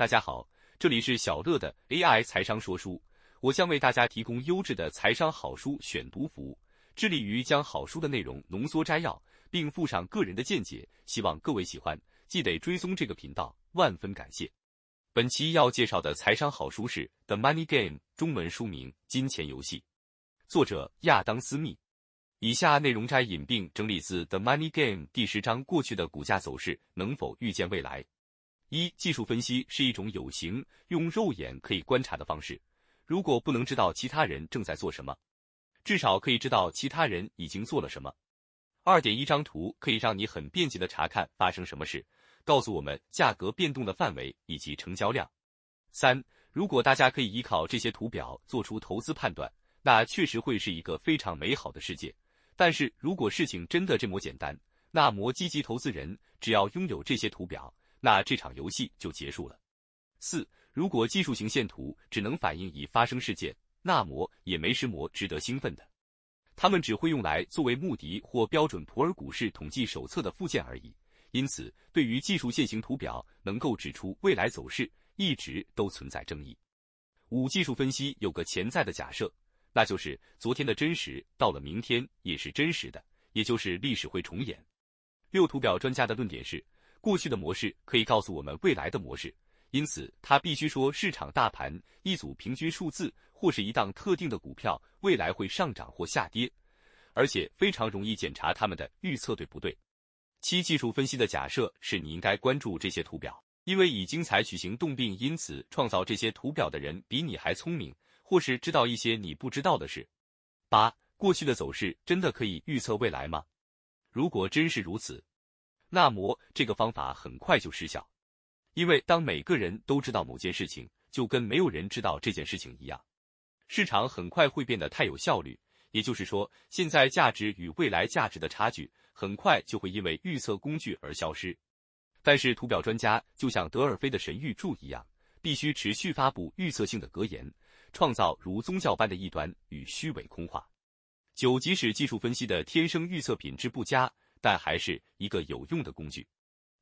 大家好，这里是小乐的 AI 财商说书，我将为大家提供优质的财商好书选读服务，致力于将好书的内容浓缩摘要，并附上个人的见解，希望各位喜欢，记得追踪这个频道，万分感谢。本期要介绍的财商好书是《The Money Game》，中文书名《金钱游戏》，作者亚当·斯密。以下内容摘引并整理自《The Money Game》第十章。过去的股价走势能否预见未来？一、技术分析是一种有形、用肉眼可以观察的方式。如果不能知道其他人正在做什么，至少可以知道其他人已经做了什么。二点一张图可以让你很便捷的查看发生什么事。告诉我们价格变动的范围以及成交量。三，如果大家可以依靠这些图表做出投资判断，那确实会是一个非常美好的世界。但是如果事情真的这么简单，那么积极投资人只要拥有这些图表，那这场游戏就结束了。四，如果技术型线图只能反映已发生事件，那么也没什么值得兴奋的，他们只会用来作为穆迪或标准普尔股市统计手册的附件而已。因此，对于技术线型图表能够指出未来走势，一直都存在争议。五、技术分析有个潜在的假设，那就是昨天的真实到了明天也是真实的，也就是历史会重演。六、图表专家的论点是，过去的模式可以告诉我们未来的模式，因此它必须说市场大盘、一组平均数字或是一档特定的股票未来会上涨或下跌，而且非常容易检查他们的预测对不对。七技术分析的假设是你应该关注这些图表，因为已经采取行动并因此创造这些图表的人比你还聪明，或是知道一些你不知道的事。八过去的走势真的可以预测未来吗？如果真是如此，那么这个方法很快就失效，因为当每个人都知道某件事情，就跟没有人知道这件事情一样，市场很快会变得太有效率。也就是说，现在价值与未来价值的差距很快就会因为预测工具而消失。但是，图表专家就像德尔菲的神谕柱一样，必须持续发布预测性的格言，创造如宗教般的异端与虚伪空话。九，即使技术分析的天生预测品质不佳，但还是一个有用的工具。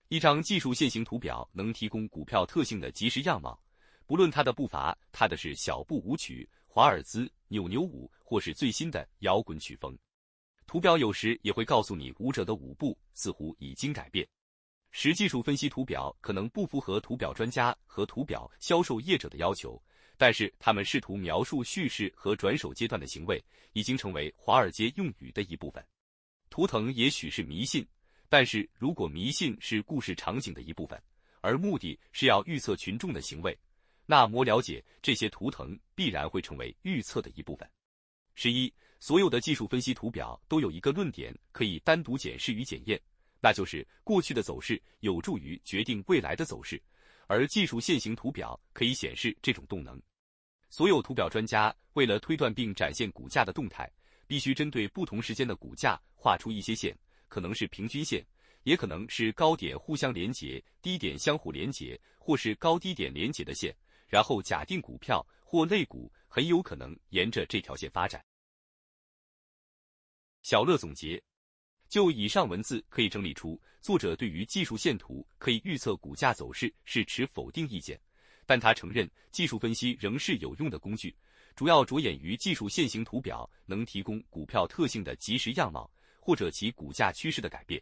一张技术线型图表能提供股票特性的即时样貌，不论它的步伐，踏的是小步舞曲。华尔兹、扭扭舞，或是最新的摇滚曲风，图表有时也会告诉你舞者的舞步似乎已经改变。实技术分析图表可能不符合图表专家和图表销售业者的要求，但是他们试图描述叙事和转手阶段的行为，已经成为华尔街用语的一部分。图腾也许是迷信，但是如果迷信是故事场景的一部分，而目的是要预测群众的行为。那么了解这些图腾必然会成为预测的一部分。十一，所有的技术分析图表都有一个论点可以单独检视与检验，那就是过去的走势有助于决定未来的走势，而技术线型图表可以显示这种动能。所有图表专家为了推断并展现股价的动态，必须针对不同时间的股价画出一些线，可能是平均线，也可能是高点互相连接、低点相互连接，或是高低点连接的线。然后假定股票或类股很有可能沿着这条线发展。小乐总结：就以上文字可以整理出，作者对于技术线图可以预测股价走势是持否定意见，但他承认技术分析仍是有用的工具，主要着眼于技术线型图表能提供股票特性的及时样貌或者其股价趋势的改变。